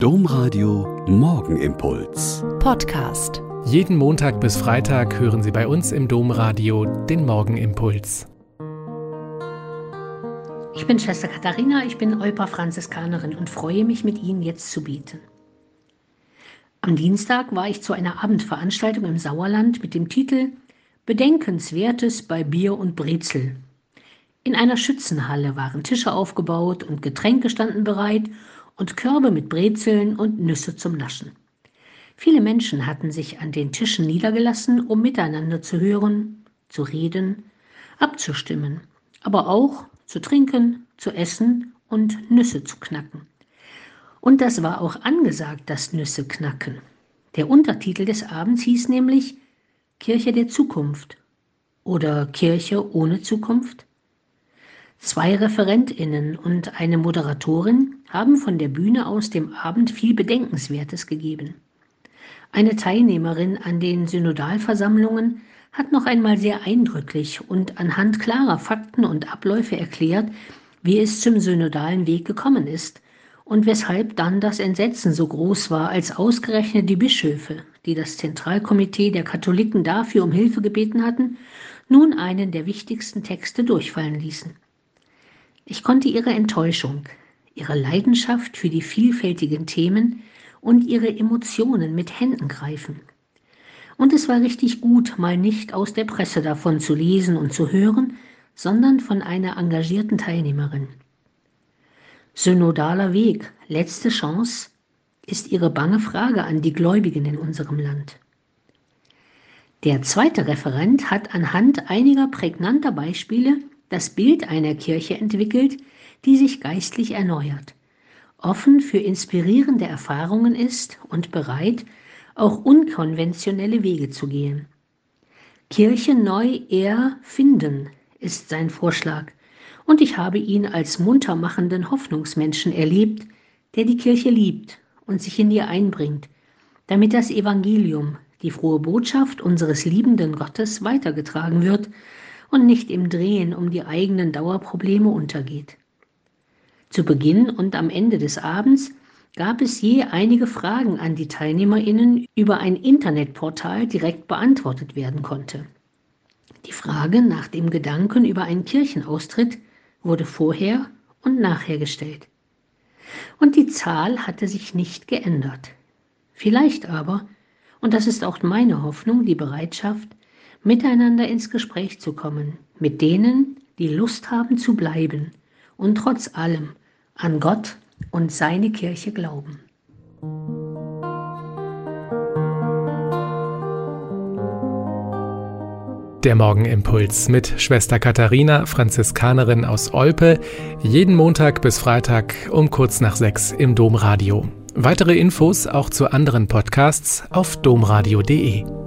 Domradio Morgenimpuls. Podcast. Jeden Montag bis Freitag hören Sie bei uns im Domradio den Morgenimpuls. Ich bin Schwester Katharina, ich bin Euper Franziskanerin und freue mich, mit Ihnen jetzt zu beten. Am Dienstag war ich zu einer Abendveranstaltung im Sauerland mit dem Titel Bedenkenswertes bei Bier und Brezel. In einer Schützenhalle waren Tische aufgebaut und Getränke standen bereit und Körbe mit Brezeln und Nüsse zum Naschen. Viele Menschen hatten sich an den Tischen niedergelassen, um miteinander zu hören, zu reden, abzustimmen, aber auch zu trinken, zu essen und Nüsse zu knacken. Und das war auch angesagt, das Nüsse knacken. Der Untertitel des Abends hieß nämlich Kirche der Zukunft oder Kirche ohne Zukunft. Zwei Referentinnen und eine Moderatorin haben von der Bühne aus dem Abend viel Bedenkenswertes gegeben. Eine Teilnehmerin an den Synodalversammlungen hat noch einmal sehr eindrücklich und anhand klarer Fakten und Abläufe erklärt, wie es zum synodalen Weg gekommen ist und weshalb dann das Entsetzen so groß war, als ausgerechnet die Bischöfe, die das Zentralkomitee der Katholiken dafür um Hilfe gebeten hatten, nun einen der wichtigsten Texte durchfallen ließen. Ich konnte ihre Enttäuschung, ihre Leidenschaft für die vielfältigen Themen und ihre Emotionen mit Händen greifen. Und es war richtig gut, mal nicht aus der Presse davon zu lesen und zu hören, sondern von einer engagierten Teilnehmerin. Synodaler Weg, letzte Chance, ist ihre bange Frage an die Gläubigen in unserem Land. Der zweite Referent hat anhand einiger prägnanter Beispiele das Bild einer Kirche entwickelt, die sich geistlich erneuert, offen für inspirierende Erfahrungen ist und bereit, auch unkonventionelle Wege zu gehen. Kirche neu eher finden ist sein Vorschlag, und ich habe ihn als muntermachenden Hoffnungsmenschen erlebt, der die Kirche liebt und sich in ihr einbringt, damit das Evangelium, die frohe Botschaft unseres liebenden Gottes weitergetragen wird und nicht im Drehen um die eigenen Dauerprobleme untergeht. Zu Beginn und am Ende des Abends gab es je einige Fragen an die Teilnehmerinnen über ein Internetportal direkt beantwortet werden konnte. Die Frage nach dem Gedanken über einen Kirchenaustritt wurde vorher und nachher gestellt. Und die Zahl hatte sich nicht geändert. Vielleicht aber, und das ist auch meine Hoffnung, die Bereitschaft, miteinander ins Gespräch zu kommen, mit denen, die Lust haben zu bleiben und trotz allem an Gott und seine Kirche glauben. Der Morgenimpuls mit Schwester Katharina, Franziskanerin aus Olpe, jeden Montag bis Freitag um kurz nach sechs im Domradio. Weitere Infos auch zu anderen Podcasts auf domradio.de.